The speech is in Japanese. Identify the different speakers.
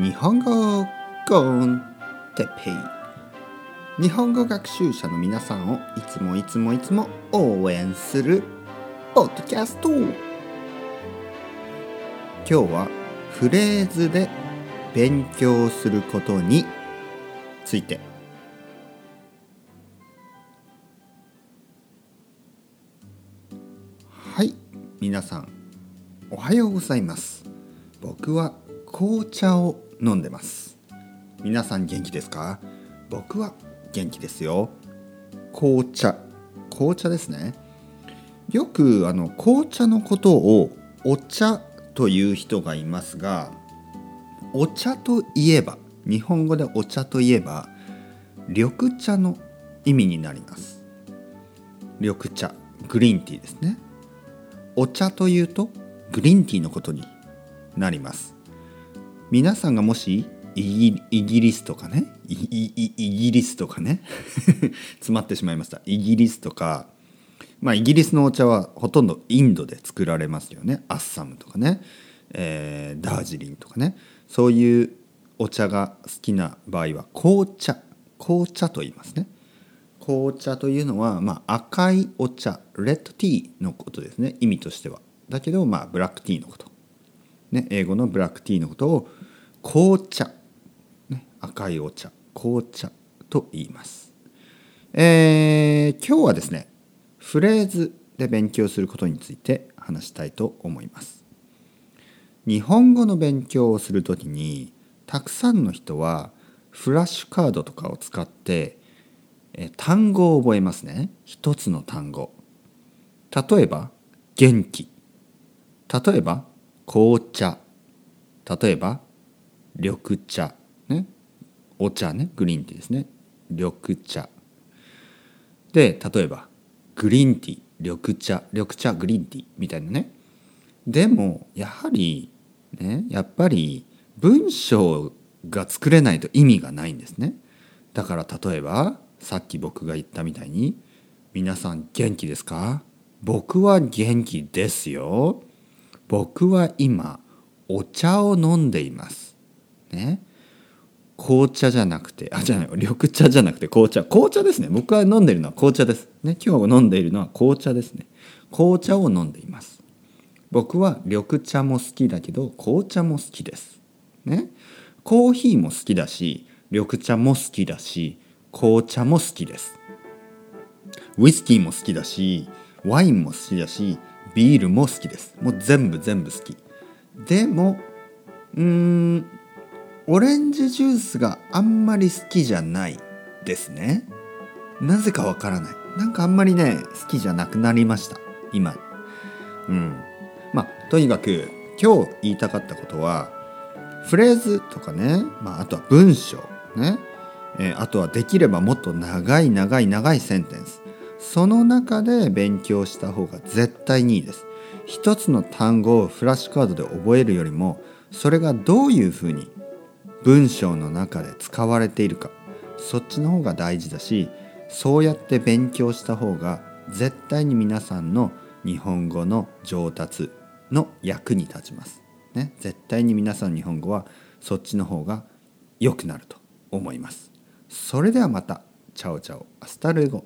Speaker 1: 日本語コンテペイ。日本語学習者の皆さんをいつもいつもいつも応援するポッドキャスト。今日はフレーズで勉強することについて。はい皆さんおはようございます。僕は紅茶を飲んでます。皆さん元気ですか？僕は元気ですよ。紅茶。紅茶ですね。よくあの紅茶のことをお茶という人がいますがお茶といえば日本語でお茶といえば緑茶の意味になります。緑茶グリーンティーですね。お茶というとグリーンティーのことになります。皆さんがもしイギリスとかねイギリスとかね 詰まってしまいました。イギリスとかまあイギリスのお茶はほとんどインドで作られますよね。アッサムとかね、えー、ダージリンとかね。そういうお茶が好きな場合は紅茶。紅茶と言いますね。紅茶というのは、まあ、赤いお茶。レッドティーのことですね。意味としては。だけどまあブラックティーのこと、ね、英語のブラックティーのことを紅茶、ね、赤いお茶。紅茶と言います、えー、今日はですねフレーズで勉強することについて話したいと思います。日本語の勉強をするときにたくさんの人はフラッシュカードとかを使ってえ単語を覚えますね。一つの単語。例えば元気。例えば紅茶。例えば緑茶。ね。お茶ね。グリーンティーですね。緑茶。で例えばグリーンティー。緑茶。緑茶グリーンティー。みたいなね。でもやはりね。やっぱり文章が作れないと意味がないんですね。だから例えばさっき僕が言ったみたいに皆さん元気ですか？僕は元気ですよ。僕は今お茶を飲んでいます。ね。紅茶じゃなくてあじゃない緑茶じゃなくて紅茶。紅茶ですね。僕が飲んでいるのは紅茶です。ね。今日飲んでいるのは紅茶ですね。紅茶を飲んでいます。僕は緑茶も好きだけど紅茶も好きです。ね。コーヒーも好きだし緑茶も好きだし紅茶も好きです。ウイスキーも好きだしワインも好きだしビールも好きです。もう全部全部好き。でもうーんオレンジジュースがあんまり好きじゃないですね。なぜかわからない。なんかあんまりね好きじゃなくなりました。今。うん。まあとにかく今日言いたかったことはフレーズとかね、まあ、あとは文章ね、えー、あとはできればもっと長い長い長いセンテンス。その中で勉強した方が絶対にいいです一つの単語をフラッシュカードで覚えるよりもそれがどういうふうに文章の中で使われているかそっちの方が大事だしそうやって勉強した方が絶対に皆さんの日本語の上達の役に立ちます。ね、絶対に皆さん日本語はそっちの方が良くなると思います。それではまた。 Chao chao。Hasta luego。